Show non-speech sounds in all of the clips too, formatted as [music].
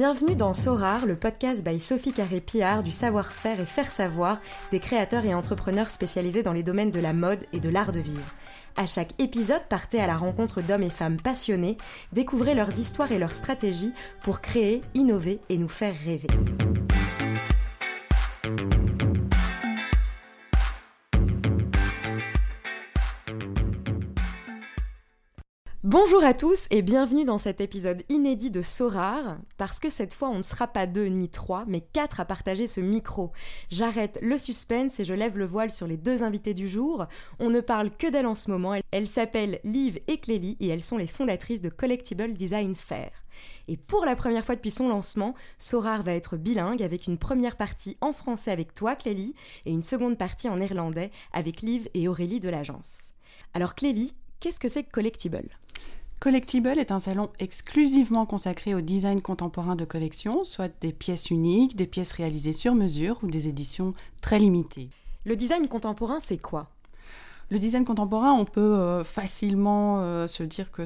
Bienvenue dans Sorar, le podcast by Sophie Carré-Pillard du savoir-faire et faire savoir des créateurs et entrepreneurs spécialisés dans les domaines de la mode et de l'art de vivre. À chaque épisode, partez à la rencontre d'hommes et femmes passionnés, découvrez leurs histoires et leurs stratégies pour créer, innover et nous faire rêver. Bonjour à tous et bienvenue dans cet épisode inédit de Sorar, parce que cette fois on ne sera pas deux ni trois, mais quatre à partager ce micro. J'arrête le suspense et je lève le voile sur les deux invités du jour. On ne parle que d'elles en ce moment. Elles s'appellent Liv et Clélie et elles sont les fondatrices de Collectible Design Fair. Et pour la première fois depuis son lancement, Sorar va être bilingue avec une première partie en français avec toi Clélie et une seconde partie en néerlandais avec Liv et Aurélie de l'agence. Alors Clélie, qu'est-ce que c'est que Collectible? Collectible est un salon exclusivement consacré au design contemporain de collection, soit des pièces uniques, des pièces réalisées sur mesure ou des éditions très limitées. Le design contemporain, c'est quoi? Le design contemporain, on peut euh, facilement euh, se dire que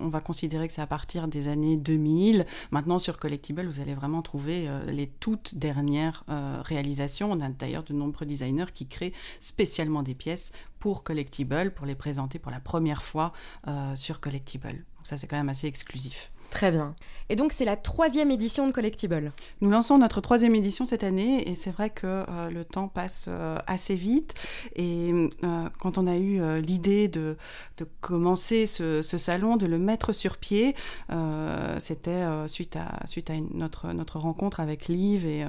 on, va considérer que c'est à partir des années 2000. Maintenant, sur Collectible, vous allez vraiment trouver euh, les toutes dernières réalisations. On a d'ailleurs de nombreux designers qui créent spécialement des pièces pour Collectible, pour les présenter pour la première fois sur Collectible. Donc ça, c'est quand même assez exclusif. Très bien. Et donc c'est la troisième édition de Collectible. Nous lançons notre troisième édition cette année et c'est vrai que euh, le temps passe euh, assez vite. Et euh, quand on a eu l'idée de, de, commencer ce, ce, salon, de le mettre sur pied, c'était suite à, suite à notre, notre rencontre avec Liv et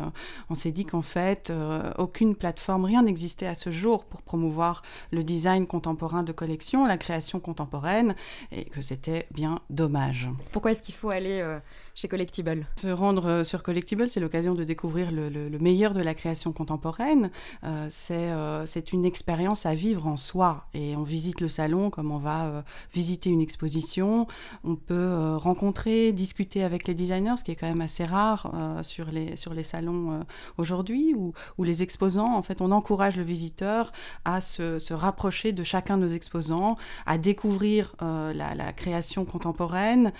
on s'est dit qu'en fait aucune plateforme, rien n'existait à ce jour pour promouvoir le design contemporain de collection, la création contemporaine et que c'était bien dommage. Pourquoi est-ce qu'il faut aller euh, chez Collectible Se rendre euh, sur Collectible, c'est l'occasion de découvrir le, meilleur de la création contemporaine. Euh, c'est une expérience à vivre en soi. Et on visite le salon comme on va visiter une exposition. On peut rencontrer, discuter avec les designers, ce qui est quand même assez rare sur, les, sur les salons aujourd'hui, où, où, les exposants, en fait, on encourage le visiteur à se, se rapprocher de chacun de nos exposants, à découvrir la, création contemporaine,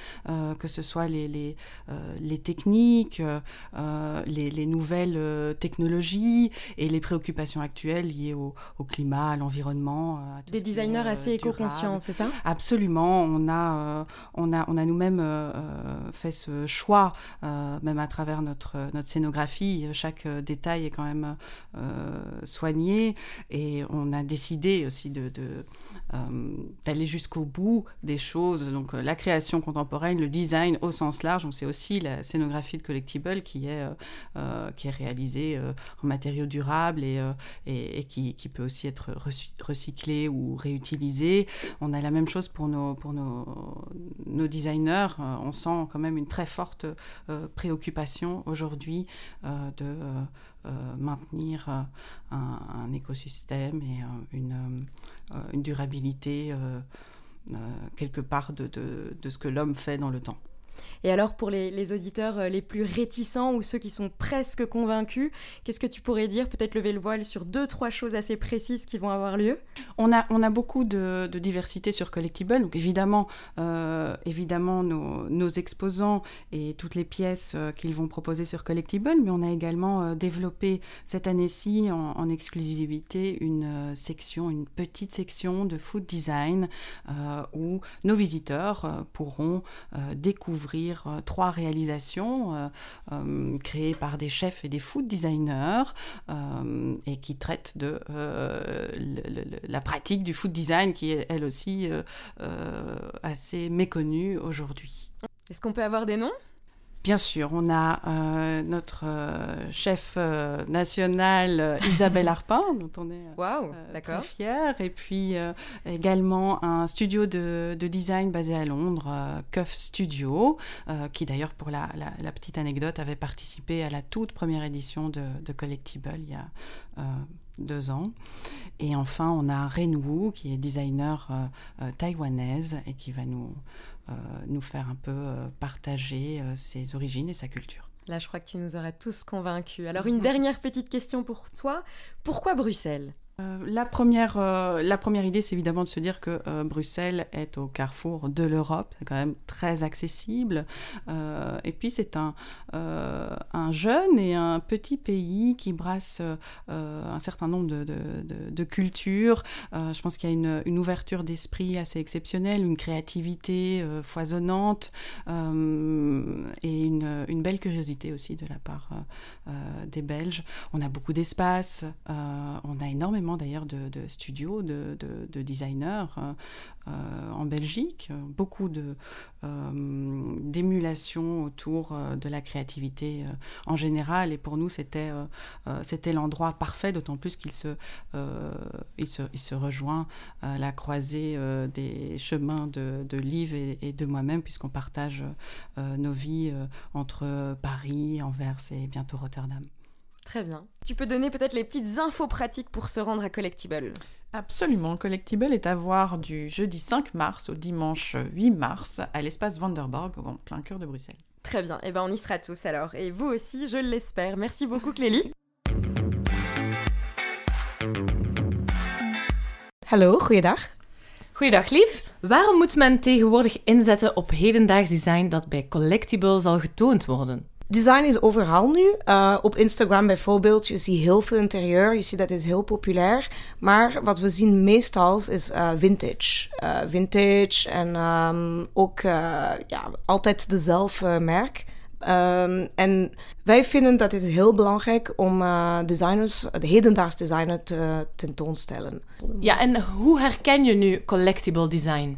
que ce soit les, euh, les techniques, euh, les, nouvelles technologies et les préoccupations actuelles liées au, climat, à l'environnement. Des designers assez éco-conscients, c'est ça? Absolument. On a, on a, on a nous-mêmes fait ce choix, même à travers notre, notre scénographie. Chaque détail est quand même soigné et on a décidé aussi de, d'aller jusqu'au bout des choses. Donc la création contemporaine, le design au sens large. Sait aussi la scénographie de Collectible qui est, euh, euh, qui est réalisée euh, en matériaux durables et, et, qui, qui, peut aussi être recyclée ou réutilisée. On a la même chose pour nos, pour nos, nos designers. on sent quand même une très forte préoccupation aujourd'hui de maintenir un, un, écosystème et une, une durabilité quelque part de, de, de ce que l'homme fait dans le temps. Et alors pour les, auditeurs euh, les plus réticents ou ceux qui sont presque convaincus, qu'est-ce que tu pourrais dire Peut-être lever le voile sur deux, trois choses assez précises qui vont avoir lieu? On a, on a beaucoup de, diversité sur Collectible. Donc évidemment, euh, évidemment nos, exposants et toutes les pièces euh, qu'ils vont proposer sur Collectible, mais on a également développé cette année-ci en, exclusivité une section, une petite section de food design où nos visiteurs pourront découvrir euh, trois réalisations euh, euh, créées par des chefs et des food designers et qui traitent de la pratique du food design qui est elle aussi assez méconnue aujourd'hui. Est-ce qu'on peut avoir des noms? Bien sûr, on a euh, notre euh, chef euh, national Isabelle [laughs] Arpin, dont on est wow, très fiers, et puis également un studio de, design basé à Londres, Cuff Studio, qui d'ailleurs, pour la, petite anecdote, avait participé à la toute première édition de, de Collectible il y a deux ans. Et enfin, on a Ren Wu, qui est designer taïwanaise et qui va nous nous faire un peu euh, partager euh, ses origines et sa culture. Là, je crois que tu nous auras tous convaincus. Alors, [laughs] une dernière petite question pour toi. Pourquoi Bruxelles? euh, la, première, euh, la première idée, c'est évidemment de se dire que euh, Bruxelles est au carrefour de l'Europe, c'est quand même très accessible. et puis c'est un, un jeune et un petit pays qui brasse un certain nombre de, cultures. je pense qu'il y a une, une ouverture d'esprit assez exceptionnelle, une créativité foisonnante et une, une, belle curiosité aussi de la part des Belges. On a beaucoup d'espace, on a énormément d'ailleurs de, studios, de, designers euh, euh, en Belgique, beaucoup euh, d'émulation autour de la créativité en général. Et pour nous, c'était, l'endroit parfait, d'autant plus qu'il se, il se, il se rejoint à la croisée des chemins de, de Liv et de moi-même, puisqu'on partage nos vies entre Paris, Anvers et bientôt Rotterdam. Très bien. Tu peux donner peut-être les petites infos pratiques pour se rendre à Collectible Absolument. Collectible est à voir du jeudi 5 mars au dimanche 8 mars à l'espace Vanderborg, en plein cœur de Bruxelles. Très bien. Eh ben, on y sera tous alors. Et vous aussi, je l'espère. Merci beaucoup, Clélie. Hallo, goeiedag. Goeiedag lief. Waarom moet men tegenwoordig inzetten op hedendaags design dat bij Collectible zal getoond worden? Design is overal nu. Uh, op Instagram bijvoorbeeld, je ziet heel veel interieur. Je ziet dat het heel populair. Maar wat we zien meestal is uh, vintage. Uh, vintage en um, ook ja, altijd dezelfde merk. Um, en wij vinden dat het heel belangrijk om designers, de hedendaags designer te tentoonstellen. Ja, en hoe herken je nu collectible design?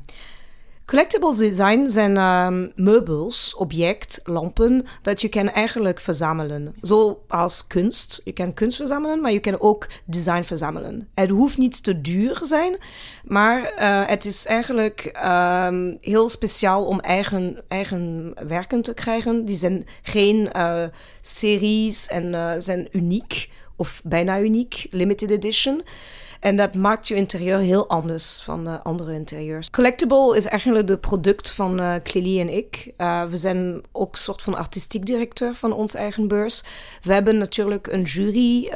Collectible design zijn um, meubels, object, lampen dat je kan eigenlijk verzamelen. Zoals kunst. Je kan kunst verzamelen, maar je kan ook design verzamelen. Het hoeft niet te duur zijn, maar uh, het is eigenlijk um, heel speciaal om eigen, eigen werken te krijgen. Die zijn geen uh, series en uh, zijn uniek of bijna uniek, limited edition. En dat maakt je interieur heel anders van uh, andere interieurs. Collectible is eigenlijk de product van uh, en ik. Uh, we zijn ook soort van artistiek directeur van ons eigen beurs. We hebben natuurlijk een jury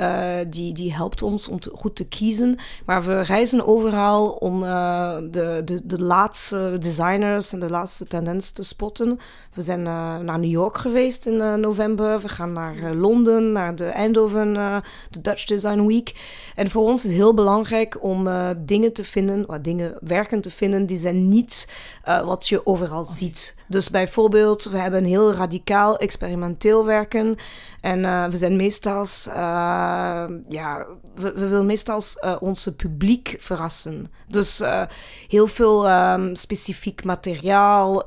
die, die helpt ons om goed te kiezen. Maar we reizen overal om de, de, de laatste designers en de laatste tendens te spotten. We zijn naar New York geweest in november. We gaan naar Londen, naar de Eindhoven, de Dutch Design Week. En voor ons is heel belangrijk om dingen te vinden, wat dingen, werken te vinden, die zijn niet wat je overal ziet. Dus bijvoorbeeld, we hebben een heel radicaal experimenteel werken. En uh, we zijn meestal, ja, we, we willen meestal onze publiek verrassen. Dus heel veel um, specifiek materiaal,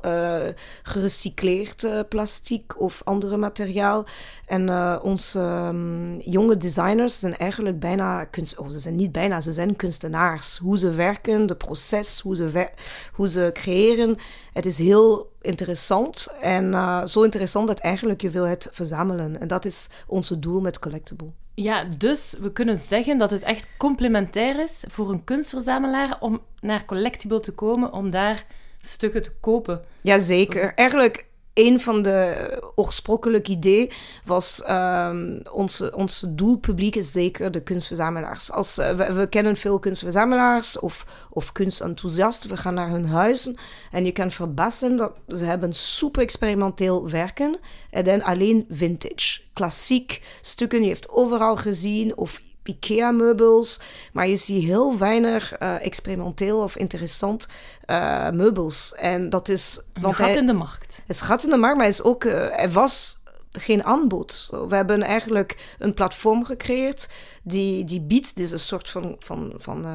gerecycleerd plastic of andere materiaal. En onze um, jonge designers zijn eigenlijk bijna, kunst, oh, ze zijn niet bijna, ze zijn kunstenaars. Hoe ze werken, de proces, hoe ze, hoe ze creëren. Het is heel interessant. En uh, zo interessant dat eigenlijk je wil het verzamelen. En dat is onze doel met Collectible. Ja, dus we kunnen zeggen dat het echt complementair is voor een kunstverzamelaar om naar Collectible te komen, om daar stukken te kopen. Jazeker. Eigenlijk een van de oorspronkelijke idee was um, onze, onze doelpubliek is zeker de kunstverzamelaars. Als, uh, we, kennen veel kunstverzamelaars of, of kunstenthousiasten. We gaan naar hun huizen en je kan verbassen dat ze hebben super experimenteel werken en dan alleen vintage. Klassiek stukken, je heeft overal gezien of IKEA-meubels, maar je ziet heel weinig uh, experimenteel of interessant uh, meubels. En dat is... Want gat hij, in de markt. Het is gat in de markt, maar is ook, uh, er was geen aanbod. We hebben eigenlijk een platform gecreëerd die, die biedt deze soort van, van, van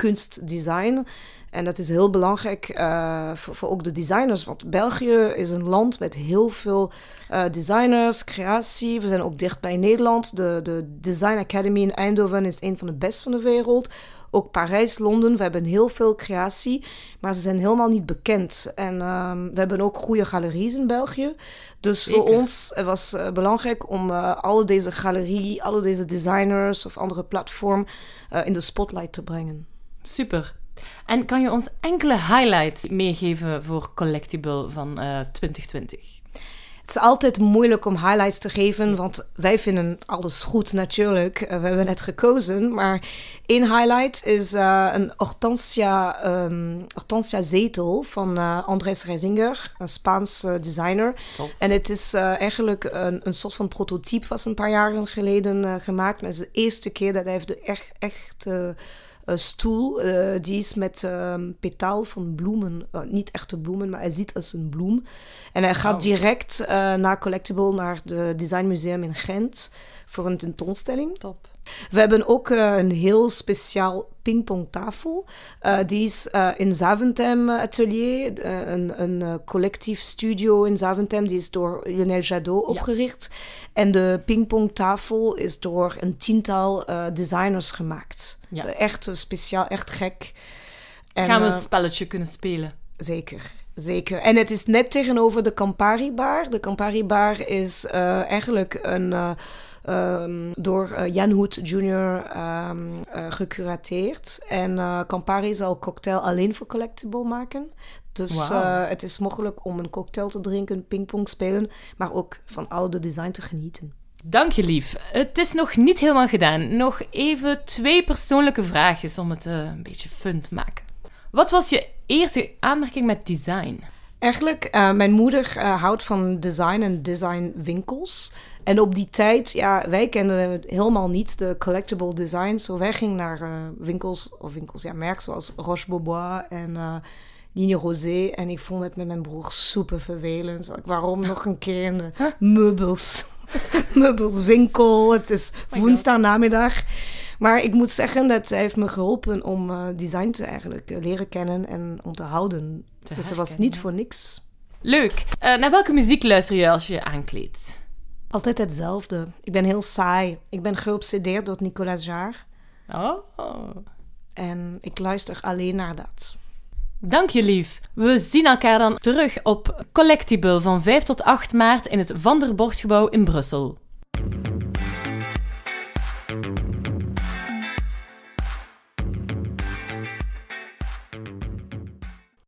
kunstdesign. En dat is heel belangrijk uh, voor, voor, ook de designers. Want België is een land met heel veel uh, designers, creatie. We zijn ook dicht bij Nederland. De, de Design Academy in Eindhoven is een van de best van de wereld. Ook Parijs, Londen, we hebben heel veel creatie, maar ze zijn helemaal niet bekend. En um, we hebben ook goede galeries in België. Dus Zeker. voor ons het was uh, belangrijk om alle deze galerie, alle deze designers of andere platform in de spotlight te brengen. Super. En kan je ons enkele highlights meegeven voor Collectible van uh, 2020? Het is altijd moeilijk om highlights te geven, want wij vinden alles goed natuurlijk. Uh, we hebben net gekozen, maar één highlight is uh, een Hortensia, um, Hortensia zetel van uh, Andrés Reisinger, een Spaans designer. Top. En het is eigenlijk een, een soort van prototype, was een paar jaren geleden gemaakt. En het is de eerste keer dat hij heeft de echt, echt stoel. Uh, die is met uh, petaal van bloemen. Uh, niet echte bloemen, maar hij ziet als een bloem. En hij gaat direct eh, naar Collectible, naar het Designmuseum in Gent, voor een tentoonstelling. Top. We hebben ook uh, een heel speciaal pingpongtafel. Uh, die is uh, in Zaventem Atelier, een, een collectief studio in Zaventem. Die is door Lionel Jadot opgericht. Ja. En de pingpongtafel is door een tiental designers gemaakt. Ja. Echt speciaal, echt gek. En, Gaan we een spelletje kunnen spelen? Zeker. Zeker. En het is net tegenover de Campari Bar. De Campari Bar is eigenlijk een um, door uh, Jan Hoed Jr. Um, uh, gecurateerd. En Campari zal cocktail alleen voor collectible maken. Dus wow. het is mogelijk om een cocktail te drinken, pingpong spelen, maar ook van al de design te genieten. Dank je lief. Het is nog niet helemaal gedaan. Nog even twee persoonlijke vraagjes om het een beetje fun te maken. Wat was je eerste aanmerking met design? Eigenlijk, uh, mijn moeder uh, houdt van design en designwinkels. En op die tijd, ja, wij kenden helemaal niet de collectible design. Zo wij gingen naar uh, winkels, of winkels, ja, merken zoals Roche-Beaubois en Ligne Rosé. En ik vond het met mijn broer super vervelend. Waarom nog een keer in de meubels, [laughs] meubelswinkel? Het is oh woensdag namiddag. Maar ik moet zeggen dat zij heeft me geholpen om uh, design te eigenlijk leren kennen en om te dus het was niet voor niks. Leuk. Uh, naar welke muziek luister je als je je aankleedt? Altijd hetzelfde. Ik ben heel saai. Ik ben geobsedeerd door Nicolas Jarre. Oh. En ik luister alleen naar dat. Dank je lief. We zien elkaar dan terug op Collectible van 5 tot 8 maart in het Van der Bortgebouw in Brussel.